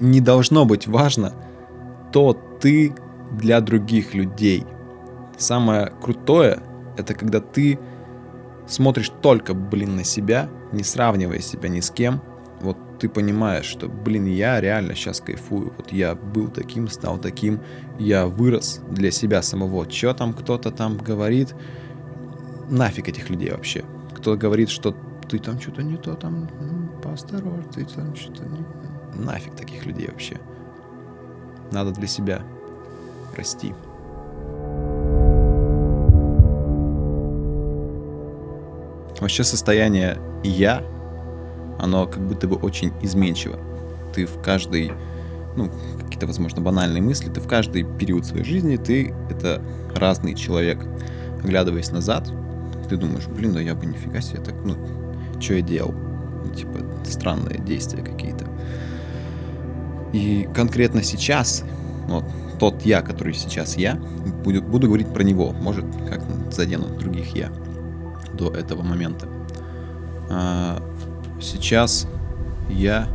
Не должно быть важно то ты для других людей. Самое крутое — это когда ты смотришь только, блин, на себя, не сравнивая себя ни с кем. Вот ты понимаешь, что, блин, я реально сейчас кайфую. Вот я был таким, стал таким, я вырос для себя самого. Что там кто-то там говорит, нафиг этих людей вообще. Кто говорит, что ты там что-то не то, там, поосторожней, ты там что-то не... Нафиг таких людей вообще. Надо для себя расти. Вообще состояние «я», оно как будто бы очень изменчиво. Ты в каждый, ну, какие-то, возможно, банальные мысли, ты в каждый период своей жизни, ты — это разный человек. Оглядываясь назад, ты думаешь, блин, да я бы нифига себе так, ну, что я делал? Ну, типа, странные действия какие-то. И конкретно сейчас, вот, тот я, который сейчас я, буду, буду говорить про него, может, как задену других я до этого момента. А, сейчас я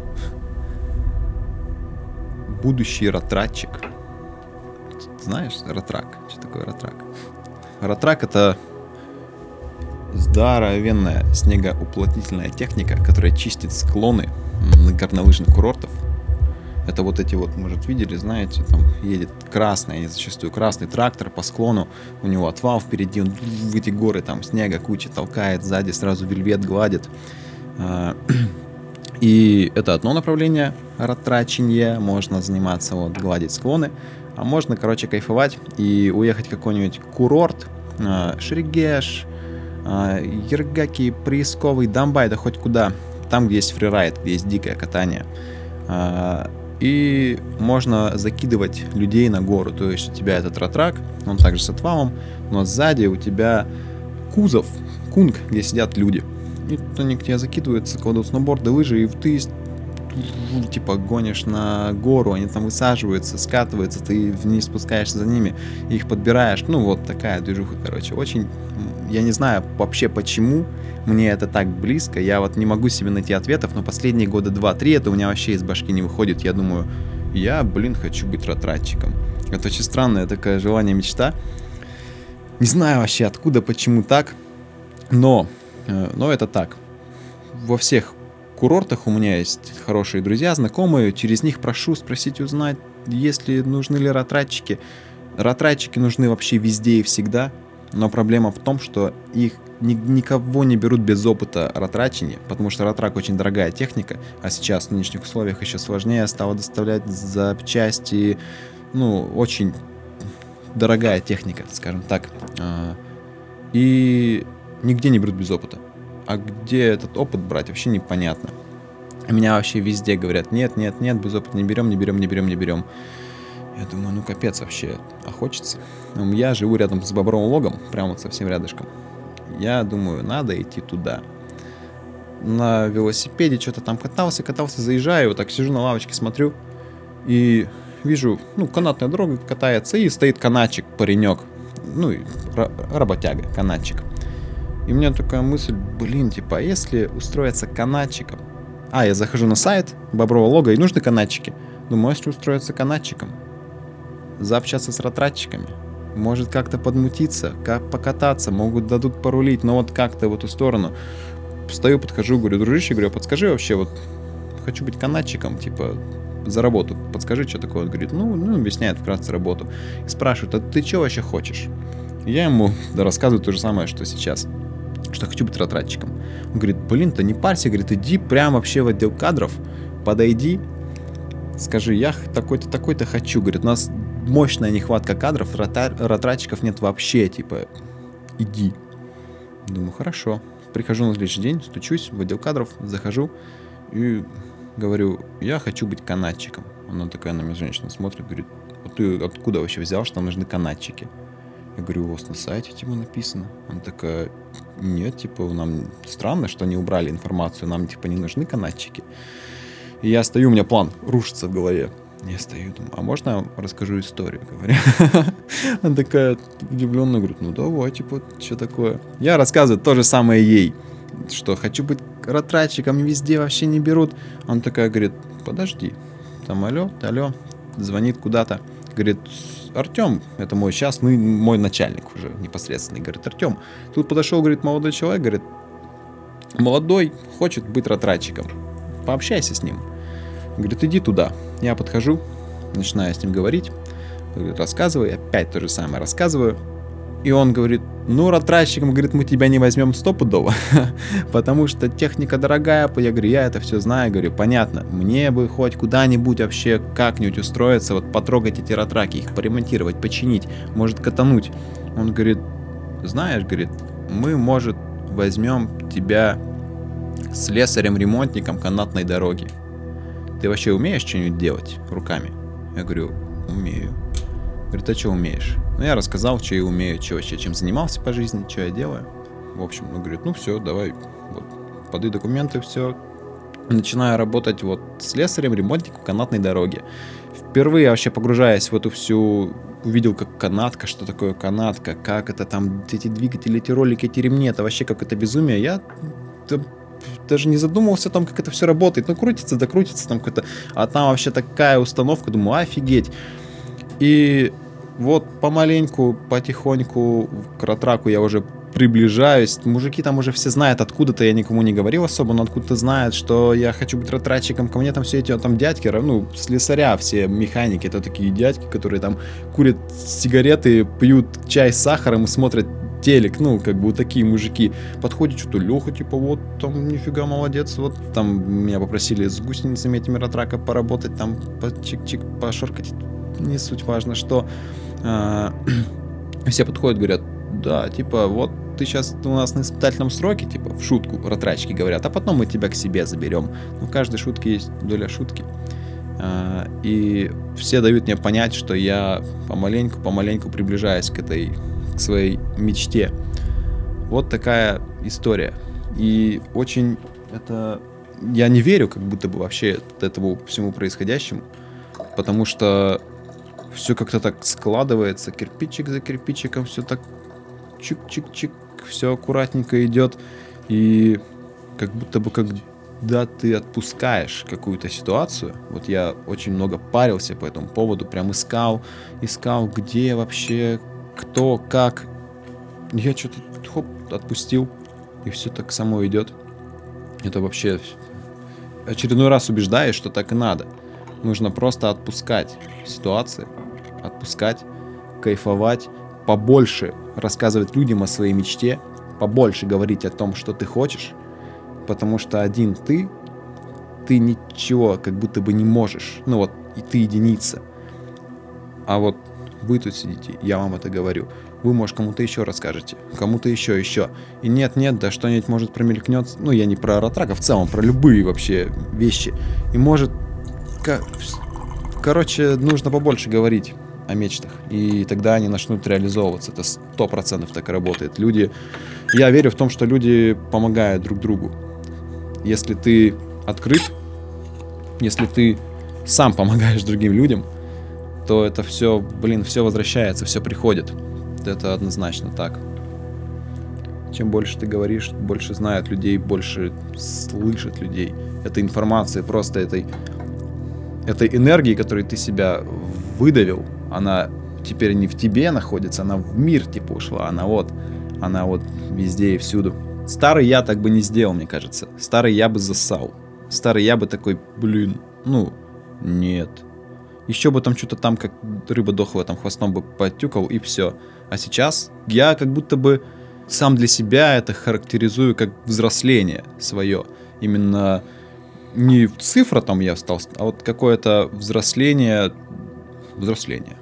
будущий ратратчик. Знаешь, ратрак? Что такое ратрак? Ратрак это здоровенная снегоуплотнительная техника, которая чистит склоны горнолыжных курортов. Это вот эти вот, может, видели, знаете, там едет красный, зачастую красный трактор по склону, у него отвал впереди, он в эти горы там снега куча толкает, сзади сразу вельвет гладит. А, и это одно направление ратрачения, можно заниматься, вот, гладить склоны, а можно, короче, кайфовать и уехать в какой-нибудь курорт, а, Шерегеш, Ергаки, Приисковый, Дамбай, да хоть куда, там, где есть фрирайд, где есть дикое катание. И можно закидывать людей на гору. То есть у тебя этот ратрак, он также с отвалом, но сзади у тебя кузов, кунг, где сидят люди. И они к тебе закидываются, кладут сноуборды, лыжи, и ты типа гонишь на гору, они там высаживаются, скатываются, ты вниз спускаешься за ними, их подбираешь. Ну, вот такая движуха, короче. Очень, я не знаю вообще почему мне это так близко, я вот не могу себе найти ответов, но последние года 2-3 это у меня вообще из башки не выходит. Я думаю, я, блин, хочу быть ратратчиком. Это очень странное такое желание, мечта. Не знаю вообще откуда, почему так, но, э, но это так. Во всех курортах у меня есть хорошие друзья, знакомые, через них прошу спросить, узнать, есть ли нужны ли ратратчики. Ратратчики нужны вообще везде и всегда, но проблема в том, что их ни, никого не берут без опыта ратрачения, потому что ратрак очень дорогая техника, а сейчас в нынешних условиях еще сложнее стало доставлять запчасти, ну, очень дорогая техника, скажем так. А, и нигде не берут без опыта. А где этот опыт брать, вообще непонятно. Меня вообще везде говорят, нет, нет, нет, без опыта не берем, не берем, не берем, не берем. Я думаю, ну капец вообще, а хочется. Я живу рядом с Бобровым логом, прямо вот совсем рядышком. Я думаю, надо идти туда. На велосипеде что-то там катался, катался, заезжаю, вот так сижу на лавочке, смотрю, и вижу, ну, канатная дорога катается, и стоит канатчик, паренек, ну, работяга, канатчик. И у меня такая мысль, блин, типа, а если устроиться канатчиком? А, я захожу на сайт Боброва лога, и нужны канатчики. Думаю, а если устроиться канатчиком, заобщаться с ратратчиками, может как-то подмутиться, как покататься, могут дадут порулить, но вот как-то в эту сторону. Стою, подхожу, говорю, дружище, говорю, подскажи вообще, вот хочу быть канатчиком, типа, за работу, подскажи, что такое. Он говорит, ну, ну, объясняет вкратце работу. И спрашивает, а ты что вообще хочешь? Я ему рассказываю то же самое, что сейчас что хочу быть ратратчиком. Он говорит, блин, ты не парься, говорит, иди прямо вообще в отдел кадров, подойди, скажи, я такой-то, такой-то хочу. Говорит, у нас мощная нехватка кадров, ратратчиков нет вообще, типа, иди. Думаю, хорошо. Прихожу на следующий день, стучусь в отдел кадров, захожу и говорю, я хочу быть канатчиком. Она такая на меня женщина смотрит, говорит, а ты откуда вообще взял, что нам нужны канатчики? Я говорю, у вас на сайте типа написано. Она такая, нет, типа, нам странно, что они убрали информацию, нам типа не нужны канатчики. И я стою, у меня план рушится в голове. Я стою, думаю, а можно я расскажу историю, говорю. Она такая удивленная, говорит, ну давай, типа, что такое? Я рассказываю то же самое ей, что хочу быть ратратчиком, везде вообще не берут. Она такая говорит, подожди, там алло, алло, звонит куда-то. Говорит, Артем, это мой сейчас, ну, мой начальник уже непосредственный. Говорит, Артем, тут подошел, говорит, молодой человек, говорит, молодой, хочет быть ратратчиком. Пообщайся с ним. Говорит, иди туда. Я подхожу, начинаю с ним говорить, говорит, рассказывай, опять то же самое рассказываю. И он говорит, ну, ратратчиком, говорит, мы тебя не возьмем стопудово, потому что техника дорогая. Я говорю, я это все знаю, говорю, понятно, мне бы хоть куда-нибудь вообще как-нибудь устроиться, вот потрогать эти ратраки, их поремонтировать, починить, может катануть. Он говорит, знаешь, говорит, мы, может, возьмем тебя слесарем-ремонтником канатной дороги. Ты вообще умеешь что-нибудь делать руками? Я говорю, умею. Говорит, а что умеешь? Ну, я рассказал, что я умею, что вообще, чем занимался по жизни, что я делаю. В общем, он говорит, ну все, давай, вот, подай документы, все. Начинаю работать вот с лесарем, ремонтником канатной дороги. Впервые вообще погружаясь в эту всю увидел, как канатка, что такое канатка, как это там, эти двигатели, эти ролики, эти ремни, это вообще как это безумие. Я даже не задумывался о том, как это все работает. Ну, крутится, да крутится там какой-то. А там вообще такая установка, думаю, офигеть. И вот помаленьку, потихоньку к ратраку я уже приближаюсь. Мужики там уже все знают, откуда-то я никому не говорил особо, но откуда-то знают, что я хочу быть ратратчиком. Ко мне там все эти там дядьки, ну, слесаря, все механики, это такие дядьки, которые там курят сигареты, пьют чай с сахаром и смотрят телек, ну, как бы вот такие мужики. Подходит что-то Леха, типа, вот, там, нифига, молодец, вот, там, меня попросили с гусеницами этими ратрака поработать, там, по чик-чик, пошоркать, не суть важно, что все подходят, говорят, да, типа, вот ты сейчас у нас на испытательном сроке, типа, в шутку ратрачки говорят, а потом мы тебя к себе заберем. Ну, в каждой шутке есть доля шутки. А, и все дают мне понять, что я помаленьку, помаленьку приближаюсь к этой, к своей мечте. Вот такая история. И очень это... Я не верю как будто бы вообще этому всему происходящему, потому что все как-то так складывается, кирпичик за кирпичиком, все так чик-чик-чик, все аккуратненько идет. И как будто бы когда ты отпускаешь какую-то ситуацию, вот я очень много парился по этому поводу, прям искал, искал, где вообще, кто, как. Я что-то хоп, отпустил, и все так само идет. Это вообще очередной раз убеждаешь, что так и надо. Нужно просто отпускать ситуации, отпускать, кайфовать, побольше рассказывать людям о своей мечте, побольше говорить о том, что ты хочешь, потому что один ты, ты ничего как будто бы не можешь. Ну вот, и ты единица. А вот вы тут сидите, я вам это говорю. Вы, может, кому-то еще расскажете, кому-то еще, еще. И нет-нет, да что-нибудь может промелькнет. Ну, я не про Ротрак, в целом, про любые вообще вещи. И может... Короче, нужно побольше говорить о мечтах. И тогда они начнут реализовываться. Это сто процентов так и работает. Люди... Я верю в том, что люди помогают друг другу. Если ты открыт, если ты сам помогаешь другим людям, то это все, блин, все возвращается, все приходит. Это однозначно так. Чем больше ты говоришь, больше знают людей, больше слышат людей. Это информация, просто этой, этой энергии, которой ты себя выдавил, она теперь не в тебе находится, она в мир типа ушла, она вот, она вот везде и всюду. Старый я так бы не сделал, мне кажется. Старый я бы засал. Старый я бы такой, блин, ну, нет. Еще бы там что-то там, как рыба дохлая, там хвостом бы потюкал и все. А сейчас я как будто бы сам для себя это характеризую как взросление свое. Именно не цифра там я стал, а вот какое-то взросление, взросление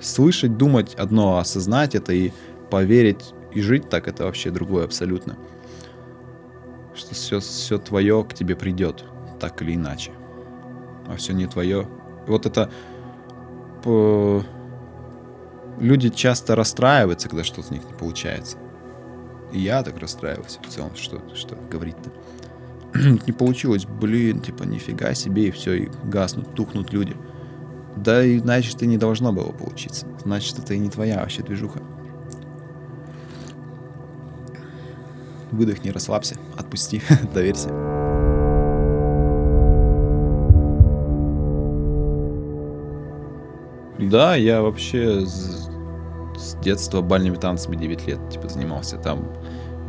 слышать, думать одно, а осознать это и поверить и жить так это вообще другое абсолютно. Что все, все твое к тебе придет, так или иначе. А все не твое. Вот это по... люди часто расстраиваются, когда что-то у них не получается. И я так расстраивался в целом, что, что говорить-то. не получилось, блин, типа, нифига себе, и все, и гаснут, тухнут люди. Да и значит, и не должно было получиться. Значит, это и не твоя вообще движуха. Выдохни, расслабься, отпусти, доверься. Да, я вообще с, с детства бальными танцами 9 лет типа занимался. Там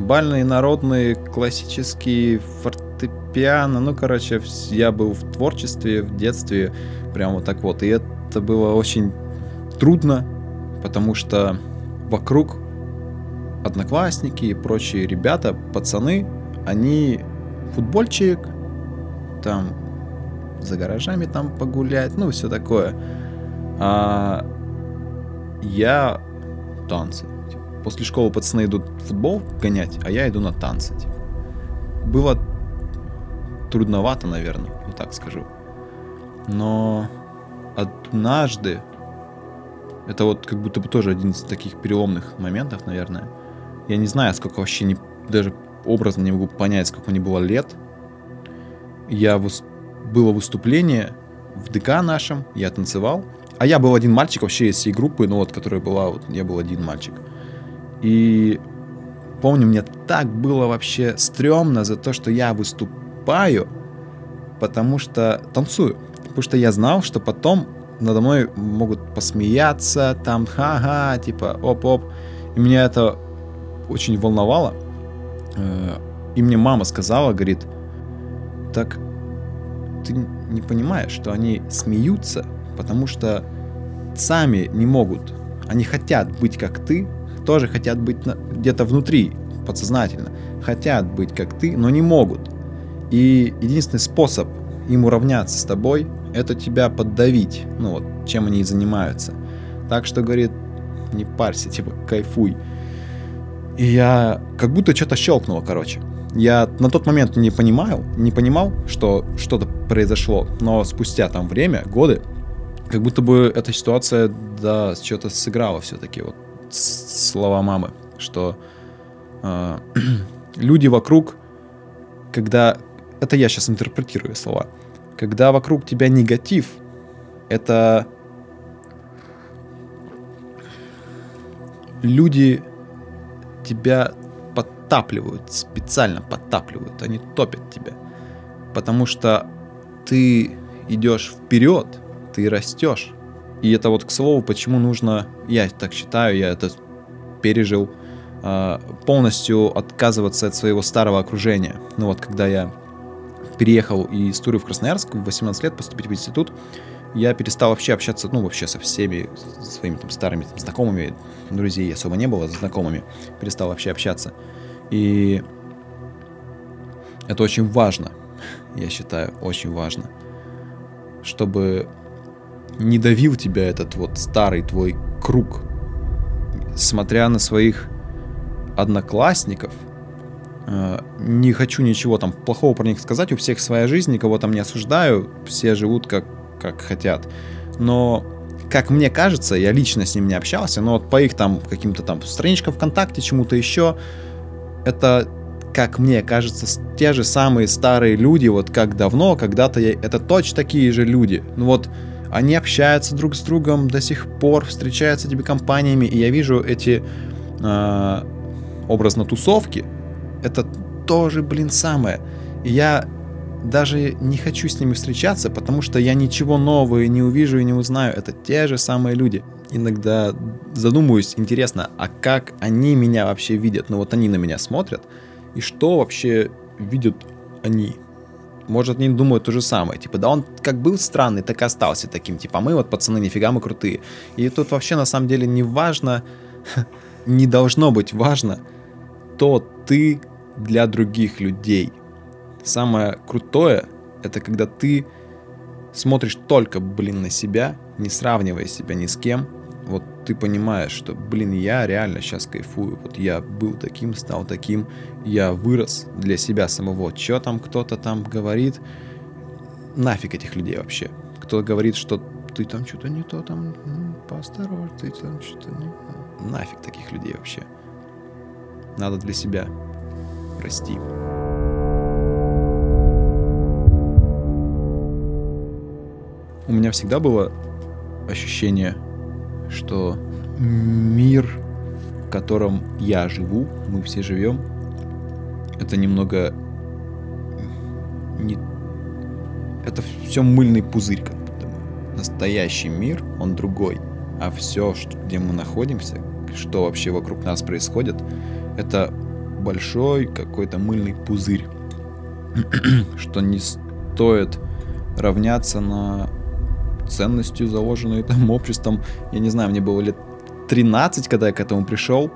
бальные, народные, классические, фортепиано. Ну, короче, я был в творчестве, в детстве, прям вот так вот. И это было очень трудно, потому что вокруг одноклассники и прочие ребята, пацаны, они футбольчик, там за гаражами там погулять, ну, все такое. А я танцы. После школы пацаны идут в футбол гонять, а я иду на танцы. Типа. Было трудновато, наверное, вот так скажу. Но однажды, это вот как будто бы тоже один из таких переломных моментов, наверное. Я не знаю, сколько вообще, не, даже образно не могу понять, сколько мне было лет. Я выс... было выступление в ДК нашем, я танцевал. А я был один мальчик вообще из всей группы, ну вот, которая была, вот, я был один мальчик. И помню, мне так было вообще стрёмно за то, что я выступаю, потому что танцую. Потому что я знал, что потом надо мной могут посмеяться, там, ха-ха, типа, оп-оп. И меня это очень волновало. Э, и мне мама сказала, говорит, так ты не понимаешь, что они смеются, потому что сами не могут. Они хотят быть как ты, тоже хотят быть где-то внутри, подсознательно. Хотят быть как ты, но не могут. И единственный способ им уравняться с тобой, это тебя поддавить. Ну вот, чем они и занимаются. Так что, говорит, не парься, типа, кайфуй. И я как будто что-то щелкнуло, короче. Я на тот момент не понимал, не понимал, что что-то произошло, но спустя там время, годы, как будто бы эта ситуация, да, что-то сыграла все-таки. Вот слова мамы, что э, люди вокруг, когда... Это я сейчас интерпретирую слова. Когда вокруг тебя негатив, это люди тебя подтапливают, специально подтапливают, они топят тебя. Потому что ты идешь вперед, ты растешь. И это вот, к слову, почему нужно, я так считаю, я это пережил, а, полностью отказываться от своего старого окружения. Ну вот, когда я переехал из Туры в Красноярск в 18 лет поступить в институт, я перестал вообще общаться, ну, вообще со всеми своими там старыми там, знакомыми, друзей особо не было, с знакомыми, перестал вообще общаться. И это очень важно, я считаю, очень важно, чтобы не давил тебя этот вот старый твой круг, смотря на своих одноклассников, не хочу ничего там плохого про них сказать, у всех своя жизнь, никого там не осуждаю, все живут как как хотят. Но, как мне кажется, я лично с ним не общался, но вот по их там каким-то там страничкам ВКонтакте, чему-то еще, это, как мне кажется, те же самые старые люди, вот как давно, когда-то я, это точно такие же люди. Ну вот, они общаются друг с другом до сих пор, встречаются этими компаниями, и я вижу эти э, образно тусовки, это тоже, блин, самое. И я даже не хочу с ними встречаться, потому что я ничего нового не увижу и не узнаю. Это те же самые люди. Иногда задумываюсь, интересно, а как они меня вообще видят? Ну вот они на меня смотрят, и что вообще видят они? Может, они думают то же самое. Типа, да он как был странный, так и остался таким. Типа, мы вот пацаны, нифига мы крутые. И тут вообще на самом деле не важно, не должно быть важно, то ты для других людей – Самое крутое — это когда ты смотришь только, блин, на себя, не сравнивая себя ни с кем, вот ты понимаешь, что, блин, я реально сейчас кайфую, вот я был таким, стал таким, я вырос для себя самого. Что там кто-то там говорит, нафиг этих людей вообще. Кто говорит, что ты там что-то не то, там, ну, поосторожней, ты там что-то не... Нафиг таких людей вообще. Надо для себя расти. у меня всегда было ощущение, что мир, в котором я живу, мы все живем, это немного не... Это все мыльный пузырь, как будто. Настоящий мир, он другой. А все, где мы находимся, что вообще вокруг нас происходит, это большой какой-то мыльный пузырь. что не стоит равняться на ценностью, заложенную там обществом. Я не знаю, мне было лет 13, когда я к этому пришел.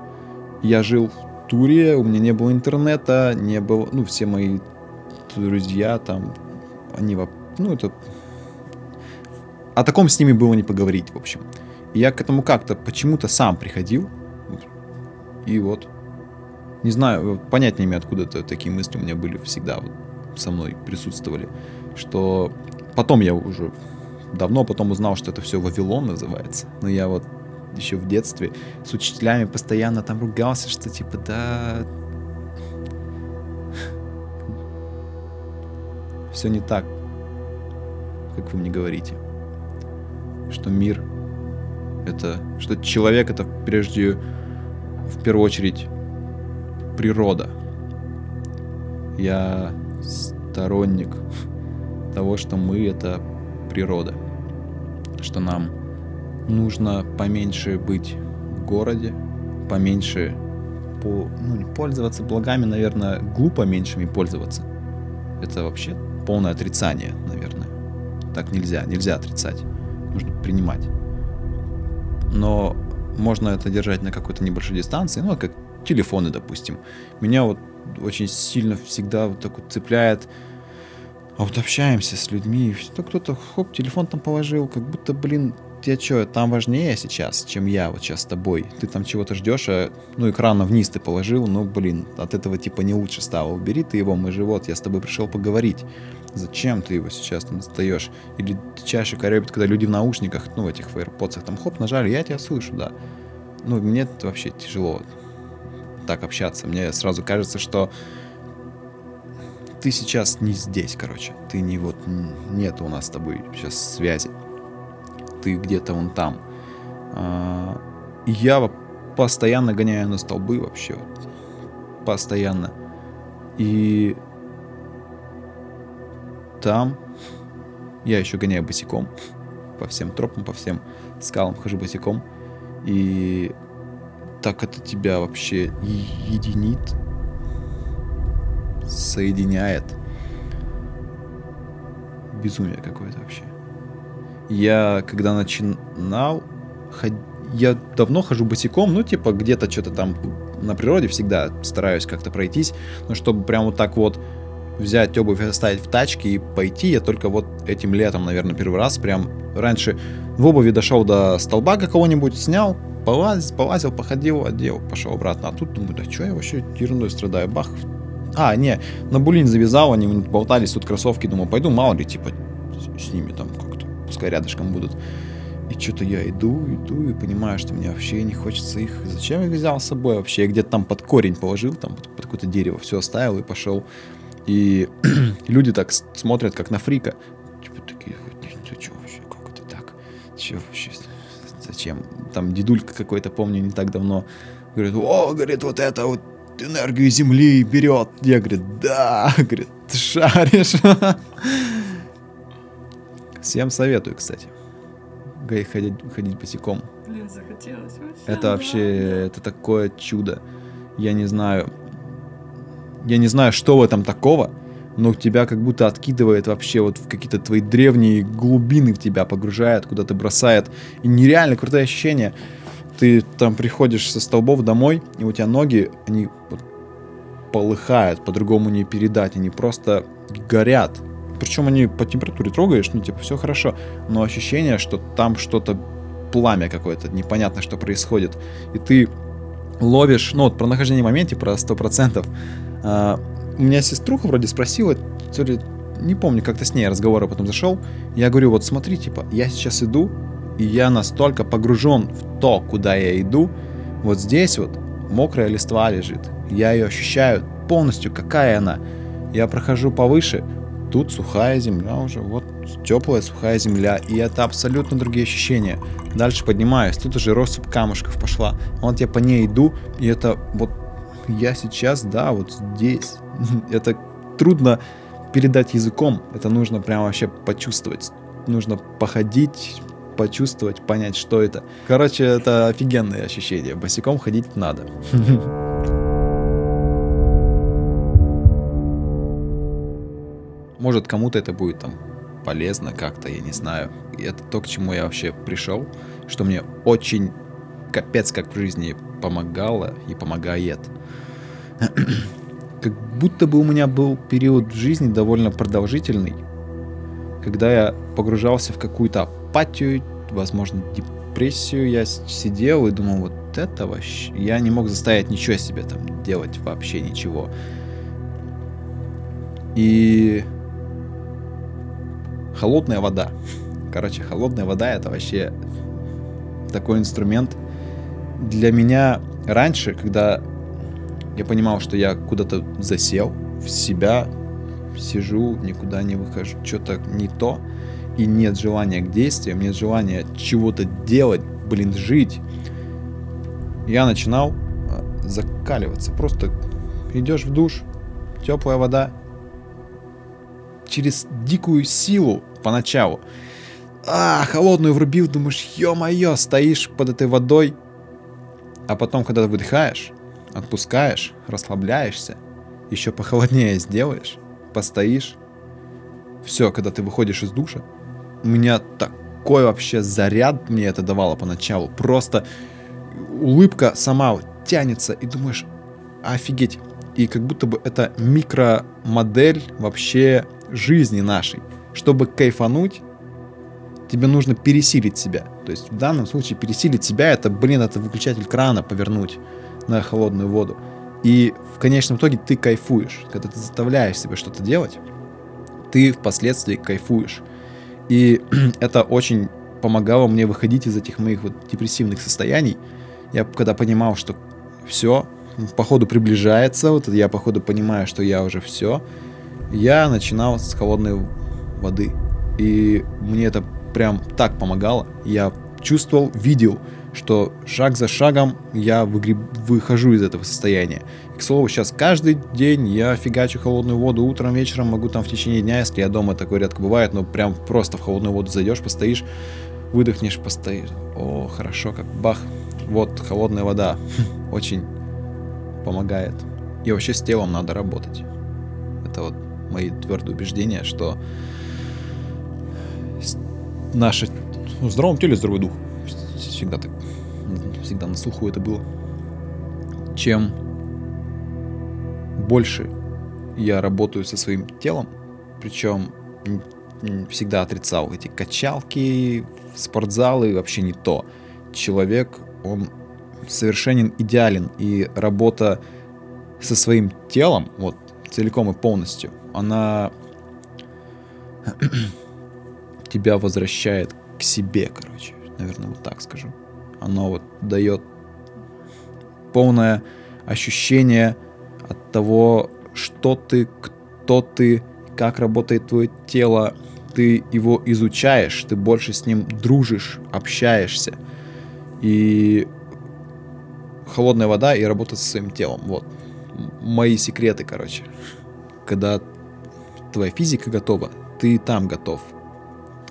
Я жил в туре, у меня не было интернета, не было, ну, все мои друзья там, они, ну, это... О таком с ними было не поговорить, в общем. И я к этому как-то почему-то сам приходил. И вот. Не знаю, понять не имею, откуда -то такие мысли у меня были всегда вот со мной присутствовали. Что потом я уже давно потом узнал, что это все Вавилон называется. Но я вот еще в детстве с учителями постоянно там ругался, что типа, да, все не так, как вы мне говорите. Что мир это, что человек это прежде, в первую очередь, природа. Я сторонник того, что мы это природа. Что нам нужно поменьше быть в городе, поменьше по, ну, пользоваться благами, наверное, глупо меньшими пользоваться. Это вообще полное отрицание, наверное. Так нельзя, нельзя отрицать. Нужно принимать. Но можно это держать на какой-то небольшой дистанции, ну, как телефоны, допустим. Меня вот очень сильно всегда вот так вот цепляет а вот общаемся с людьми, что кто-то, хоп, телефон там положил, как будто, блин, тебе что, там важнее сейчас, чем я вот сейчас с тобой. Ты там чего-то ждешь, а, ну, экрана вниз ты положил, ну, блин, от этого типа не лучше стало. Убери ты его, мы живот, я с тобой пришел поговорить. Зачем ты его сейчас там достаешь? Или чаще корябит, когда люди в наушниках, ну, в этих в там, хоп, нажали, я тебя слышу, да. Ну, мне это вообще тяжело так общаться. Мне сразу кажется, что ты сейчас не здесь, короче. Ты не вот... Нет у нас с тобой сейчас связи. Ты где-то вон там. А, я постоянно гоняю на столбы вообще. Постоянно. И там я еще гоняю босиком. По всем тропам, по всем скалам хожу босиком. И так это тебя вообще единит соединяет. Безумие какое-то вообще. Я, когда начинал, ход... я давно хожу босиком, ну, типа, где-то что-то там на природе всегда стараюсь как-то пройтись, но чтобы прям вот так вот взять обувь оставить в тачке и пойти, я только вот этим летом, наверное, первый раз прям раньше в обуви дошел до столба какого-нибудь, снял, полазил, полазил, походил, одел, пошел обратно. А тут думаю, да что я вообще ерундой страдаю, бах, а, не, на булин завязал, они болтались тут кроссовки, думаю, пойду, мало ли, типа, с ними там как-то, пускай рядышком будут. И что-то я иду, иду и понимаю, что мне вообще не хочется их. Зачем я взял с собой вообще? Я где-то там под корень положил, там под, под какое-то дерево, все оставил и пошел. И люди так смотрят, как на фрика. Типа такие, ты что вообще, как это так? Че вообще, зачем? Там дедулька какой-то, помню, не так давно, говорит, о, говорит, вот это вот энергию Земли берет. Я говорю, да, говорит, ты шаришь. Всем советую, кстати. Ходить, ходить босиком. Блин, захотелось вообще. Это вообще, это такое чудо. Я не знаю, я не знаю, что в этом такого, но тебя как будто откидывает вообще вот в какие-то твои древние глубины в тебя погружает, куда-то бросает. И нереально крутое ощущение ты там приходишь со столбов домой, и у тебя ноги, они полыхают, по-другому не передать, они просто горят. Причем они по температуре трогаешь, ну типа все хорошо, но ощущение, что там что-то пламя какое-то, непонятно, что происходит. И ты ловишь, ну вот про нахождение в моменте, про 100%. А, у меня сеструха вроде спросила, ли, не помню, как-то с ней разговор потом зашел. Я говорю, вот смотри, типа, я сейчас иду, и я настолько погружен в то, куда я иду, вот здесь вот мокрая листва лежит, я ее ощущаю полностью, какая она. Я прохожу повыше, тут сухая земля уже, вот теплая, сухая земля, и это абсолютно другие ощущения. Дальше поднимаюсь, тут уже россыпь камушков пошла. Вот я по ней иду, и это вот я сейчас, да, вот здесь. Это трудно передать языком, это нужно прям вообще почувствовать. Нужно походить, почувствовать, понять, что это. Короче, это офигенное ощущение. Босиком ходить надо. Может, кому-то это будет там полезно как-то, я не знаю. Это то, к чему я вообще пришел, что мне очень капец как в жизни помогало и помогает. как будто бы у меня был период в жизни довольно продолжительный, когда я погружался в какую-то апатию, возможно, депрессию, я сидел и думал, вот это вообще... Я не мог заставить ничего себе там делать, вообще ничего. И холодная вода. Короче, холодная вода это вообще такой инструмент. Для меня раньше, когда я понимал, что я куда-то засел в себя, сижу, никуда не выхожу, что-то не то, и нет желания к действиям, нет желания чего-то делать, блин, жить, я начинал а, закаливаться. Просто идешь в душ, теплая вода, через дикую силу поначалу. А, холодную врубил, думаешь, ё-моё, стоишь под этой водой. А потом, когда выдыхаешь, отпускаешь, расслабляешься, еще похолоднее сделаешь, постоишь. Все, когда ты выходишь из душа, у меня такой вообще заряд мне это давало поначалу. Просто улыбка сама тянется, и думаешь, офигеть. И как будто бы это микромодель вообще жизни нашей. Чтобы кайфануть, тебе нужно пересилить себя. То есть в данном случае пересилить себя это, блин, это выключатель крана повернуть на холодную воду. И в конечном итоге ты кайфуешь. Когда ты заставляешь себя что-то делать, ты впоследствии кайфуешь. И это очень помогало мне выходить из этих моих вот депрессивных состояний. Я когда понимал, что все, походу приближается, вот я походу понимаю, что я уже все, я начинал с холодной воды. И мне это прям так помогало. Я чувствовал, видел, что шаг за шагом я выгреб... выхожу из этого состояния. И, к слову, сейчас каждый день я фигачу холодную воду утром, вечером, могу там в течение дня, если я дома, такое редко бывает, но прям просто в холодную воду зайдешь, постоишь, выдохнешь, постоишь. О, хорошо, как бах. Вот, холодная вода. Очень помогает. И вообще с телом надо работать. Это вот мои твердые убеждения, что наше ну, в здоровом теле здоровый дух. Всегда так, всегда на слуху это было. Чем больше я работаю со своим телом, причем всегда отрицал эти качалки, спортзалы, вообще не то. Человек, он совершенен идеален, и работа со своим телом, вот целиком и полностью, она тебя возвращает к себе, короче. Наверное, вот так скажу. Оно вот дает полное ощущение от того, что ты, кто ты, как работает твое тело. Ты его изучаешь, ты больше с ним дружишь, общаешься. И холодная вода и работа со своим телом. Вот. Мои секреты, короче. Когда твоя физика готова, ты там готов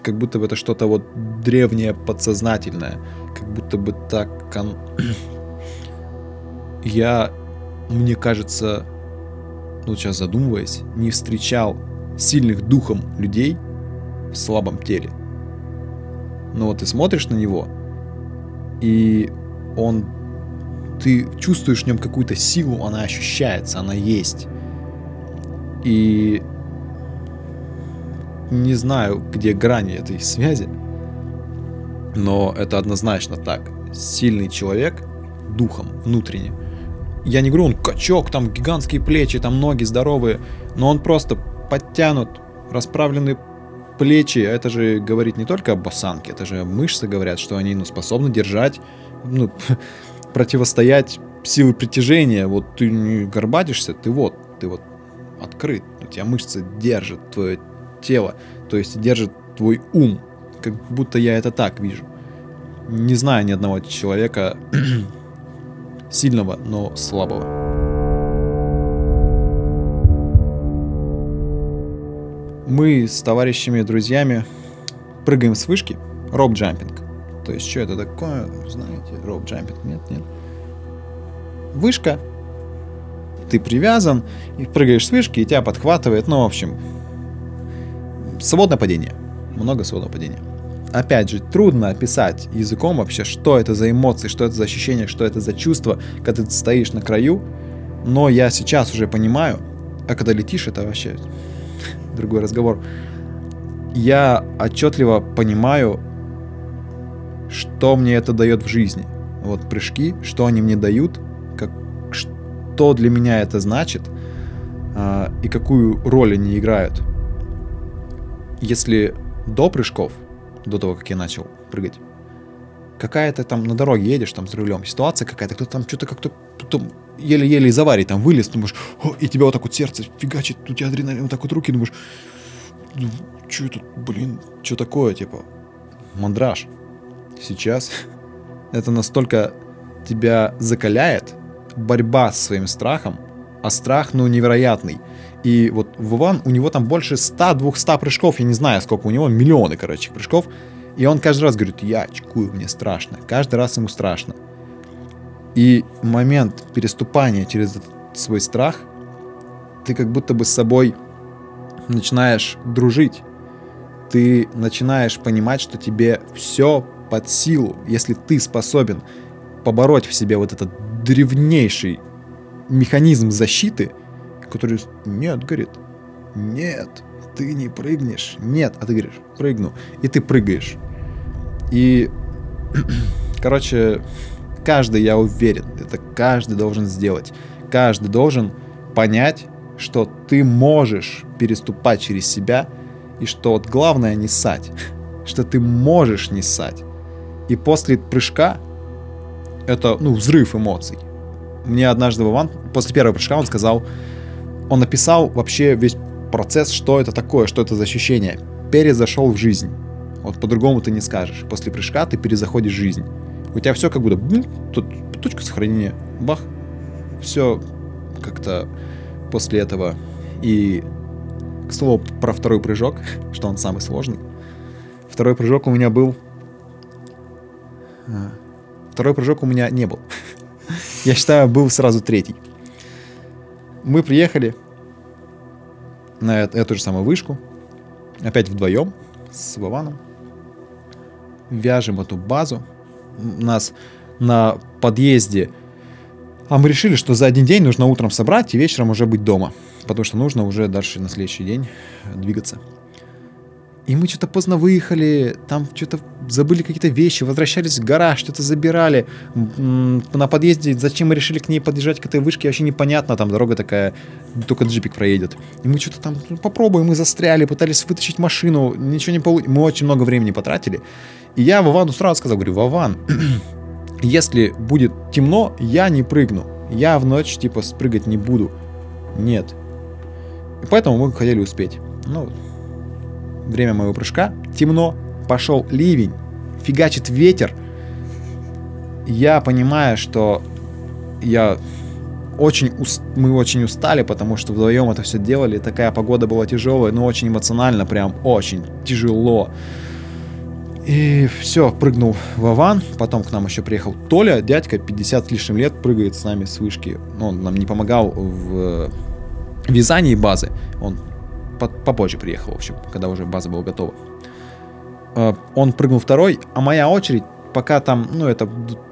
как будто бы это что-то вот древнее, подсознательное, как будто бы так... Кон... Я, мне кажется, ну сейчас задумываясь, не встречал сильных духом людей в слабом теле. Но вот ты смотришь на него, и он... Ты чувствуешь в нем какую-то силу, она ощущается, она есть. И не знаю, где грани этой связи, но это однозначно так. Сильный человек духом, внутренне. Я не говорю, он качок, там гигантские плечи, там ноги здоровые, но он просто подтянут, расправлены плечи, а это же говорит не только об осанке, это же мышцы говорят, что они ну, способны держать, ну, противостоять силы притяжения. Вот ты не горбатишься, ты вот, ты вот открыт, у тебя мышцы держат твое тело, то есть держит твой ум. Как будто я это так вижу. Не знаю ни одного человека сильного, но слабого. Мы с товарищами, друзьями прыгаем с вышки, роп-джампинг. То есть, что это такое, знаете, роп-джампинг? Нет, нет. Вышка, ты привязан, и прыгаешь с вышки, и тебя подхватывает, ну, в общем, свободное падение. Много свободного падения. Опять же, трудно описать языком вообще, что это за эмоции, что это за ощущение, что это за чувство, когда ты стоишь на краю. Но я сейчас уже понимаю, а когда летишь, это вообще другой разговор. Я отчетливо понимаю, что мне это дает в жизни. Вот прыжки, что они мне дают, как, что для меня это значит э, и какую роль они играют. Если до прыжков, до того, как я начал прыгать, какая-то там на дороге едешь там с рулем, ситуация какая-то, кто-то там что-то как-то еле-еле из аварии там вылез, думаешь, О, и тебя вот так вот сердце фигачит, у тебя адреналин, вот так вот руки, думаешь, ну, что это, блин, что такое, типа, мандраж. Сейчас это настолько тебя закаляет, борьба с своим страхом, а страх, ну, невероятный. И вот Вован, у него там больше 100-200 прыжков, я не знаю, сколько у него, миллионы, короче, прыжков. И он каждый раз говорит, я чекую, мне страшно. Каждый раз ему страшно. И момент переступания через этот свой страх, ты как будто бы с собой начинаешь дружить. Ты начинаешь понимать, что тебе все под силу, если ты способен побороть в себе вот этот древнейший механизм защиты, который нет, говорит, нет, ты не прыгнешь, нет, а ты говоришь, прыгну, и ты прыгаешь. И, короче, каждый, я уверен, это каждый должен сделать. Каждый должен понять, что ты можешь переступать через себя, и что вот главное не ссать, что ты можешь не ссать. И после прыжка это, ну, взрыв эмоций. Мне однажды Вован, после первого прыжка он сказал, он написал вообще весь процесс, что это такое, что это за ощущение. Перезашел в жизнь. Вот по-другому ты не скажешь. После прыжка ты перезаходишь в жизнь. У тебя все как будто, бум, тут точка сохранения, бах, все как-то после этого. И, к слову, про второй прыжок, что он самый сложный. Второй прыжок у меня был... А, второй прыжок у меня не был. Я считаю, был сразу третий. Мы приехали на эту же самую вышку. Опять вдвоем с Вованом. Вяжем эту базу. Нас на подъезде а мы решили, что за один день нужно утром собрать и вечером уже быть дома. Потому что нужно уже дальше на следующий день двигаться. И мы что-то поздно выехали, там что-то забыли какие-то вещи, возвращались в гараж, что-то забирали. На подъезде, зачем мы решили к ней подъезжать, к этой вышке, вообще непонятно, там дорога такая, только джипик проедет. И мы что-то там ну, попробуем, мы застряли, пытались вытащить машину, ничего не получилось. Мы очень много времени потратили. И я Вовану сразу сказал, говорю, Вован, если будет темно, я не прыгну. Я в ночь, типа, спрыгать не буду. Нет. И поэтому мы хотели успеть. Ну, время моего прыжка. Темно, пошел ливень, фигачит ветер. Я понимаю, что я очень уст... мы очень устали, потому что вдвоем это все делали. Такая погода была тяжелая, но очень эмоционально, прям очень тяжело. И все, прыгнул Вован, потом к нам еще приехал Толя, дядька, 50 с лишним лет, прыгает с нами с вышки. Он нам не помогал в вязании базы, он попозже приехал, в общем, когда уже база была готова. А, он прыгнул второй, а моя очередь, пока там, ну, это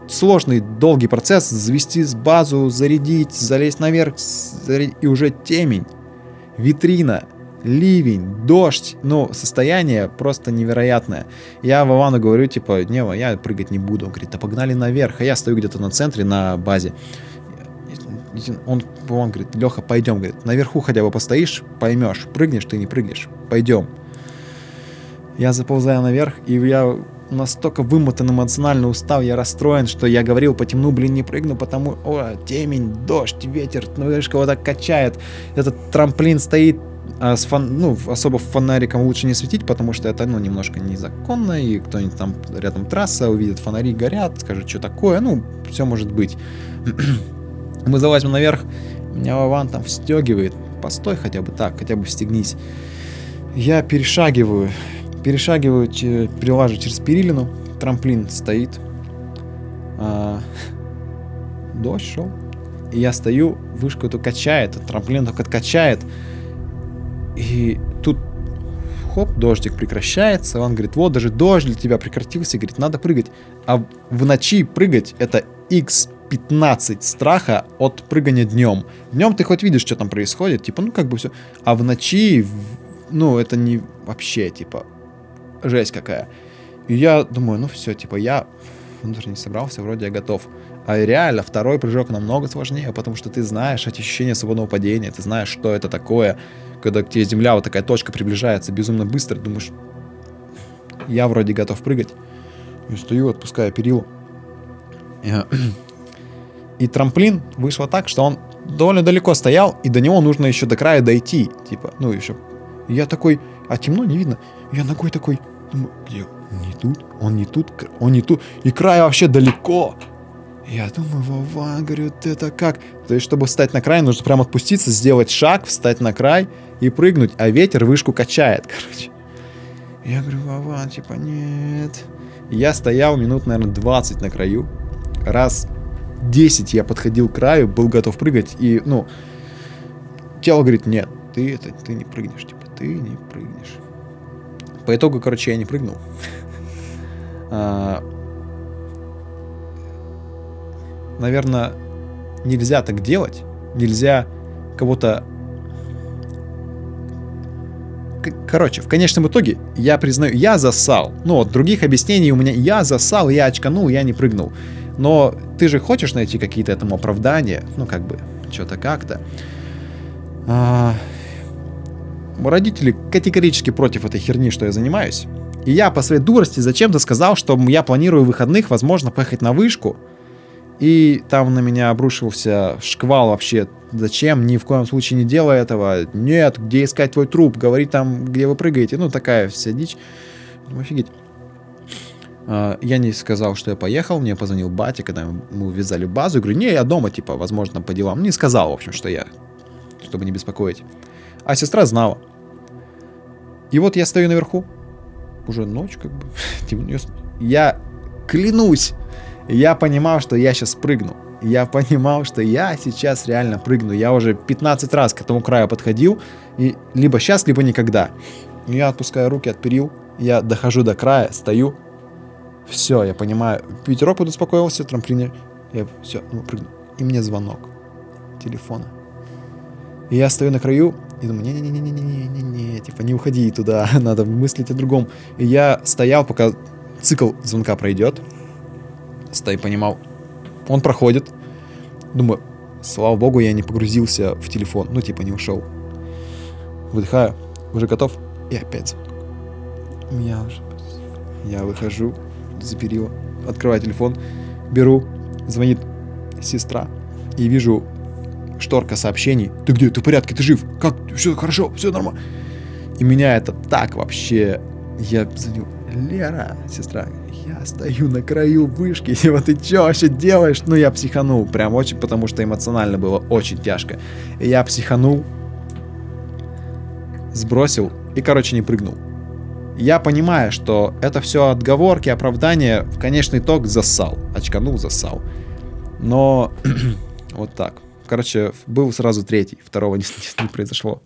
сложный, долгий процесс, завести с базу, зарядить, залезть наверх, зарядить, и уже темень, витрина, ливень, дождь, ну, состояние просто невероятное. Я Вовану говорю, типа, не, я прыгать не буду. Он говорит, да погнали наверх. А я стою где-то на центре, на базе. Он, он говорит, Леха, пойдем, говорит, наверху хотя бы постоишь, поймешь, прыгнешь ты, не прыгнешь, пойдем. Я заползаю наверх, и я настолько вымотан, эмоционально устал, я расстроен, что я говорил по темну, блин, не прыгну, потому, о, темень, дождь, ветер, ну, видишь, кого-то качает, этот трамплин стоит А с фон, ну, особо фонариком лучше не светить, потому что это, ну, немножко незаконно, и кто-нибудь там рядом трасса увидит, фонари горят, скажет, что такое, ну, все может быть. Мы залазим наверх, меня Вован там встегивает, постой хотя бы так, хотя бы встегнись. Я перешагиваю, перешагиваю, перелажу через перилину, трамплин стоит, а, дождь шел, и я стою, вышку эту качает, трамплин только качает, и тут хоп, дождик прекращается, он говорит, вот даже дождь для тебя прекратился, говорит, надо прыгать. А в ночи прыгать это x 15 страха от прыгания днем. Днем ты хоть видишь, что там происходит, типа, ну как бы все. А в ночи, ну это не вообще, типа, жесть какая. И я думаю, ну все, типа, я внутренне собрался, вроде я готов. А реально, второй прыжок намного сложнее, потому что ты знаешь эти ощущения свободного падения, ты знаешь, что это такое, когда к тебе земля, вот такая точка приближается безумно быстро, думаешь, я вроде готов прыгать. И стою, отпускаю перилу. И трамплин вышло так, что он довольно далеко стоял, и до него нужно еще до края дойти. Типа, ну еще. Я такой, а темно, не видно. Я ногой такой, думаю, где? Не тут, он не тут, он не тут. И край вообще далеко. Я думаю, Вова, говорю, это как? То есть, чтобы встать на край, нужно прям отпуститься, сделать шаг, встать на край и прыгнуть, а ветер вышку качает, короче. Я говорю, Вова, типа, нет. Я стоял минут, наверное, 20 на краю. Раз 10 я подходил к краю, был готов прыгать, и, ну, тело говорит, нет, ты это, ты не прыгнешь, типа, ты не прыгнешь. По итогу, короче, я не прыгнул. А, наверное, нельзя так делать. Нельзя кого-то... Короче, в конечном итоге, я признаю, я засал. Ну, вот, других объяснений у меня... Я засал, я очканул, я не прыгнул. Но ты же хочешь найти какие-то этому оправдания, ну, как бы, что-то как-то. А... Родители категорически против этой херни, что я занимаюсь. И я по своей дурости зачем-то сказал, что я планирую выходных, возможно, поехать на вышку, и там на меня обрушился шквал вообще. Зачем? Ни в коем случае не делай этого. Нет, где искать твой труп? Говори там, где вы прыгаете. Ну, такая вся дичь. Офигеть. А, я не сказал, что я поехал, мне позвонил батя, когда мы увязали базу. Я говорю, не, я дома, типа, возможно, по делам. Не сказал, в общем, что я, чтобы не беспокоить. А сестра знала. И вот я стою наверху. Уже ночь, как бы. Я клянусь, я понимал, что я сейчас прыгну. Я понимал, что я сейчас реально прыгну. Я уже 15 раз к этому краю подходил. И либо сейчас, либо никогда. Я отпускаю руки от перил. Я дохожу до края, стою. Все, я понимаю. Ветерок подуспокоился, трамплине. Я все, ну, прыгну. И мне звонок телефона. И я стою на краю и думаю, не-не-не-не-не-не-не, типа не уходи туда, надо мыслить о другом. И я стоял, пока цикл звонка пройдет, и понимал, он проходит. Думаю, слава богу, я не погрузился в телефон, ну типа не ушел. Выдыхаю, уже готов, и опять звонок. Я уже... Я выхожу за перила, открываю телефон, беру, звонит сестра, и вижу шторка сообщений. Ты где? Ты в порядке? Ты жив? Как? Все хорошо? Все нормально? И меня это так вообще... Я звоню, Лера, сестра, я стою на краю вышки, и вот ты что вообще делаешь? Ну, я психанул, прям очень, потому что эмоционально было очень тяжко. И я психанул, сбросил и, короче, не прыгнул. Я понимаю, что это все отговорки, оправдания, в конечный итог засал. Очканул, засал. Но вот так. Короче, был сразу третий, второго не, не, не произошло.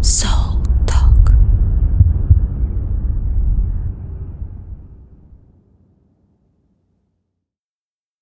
So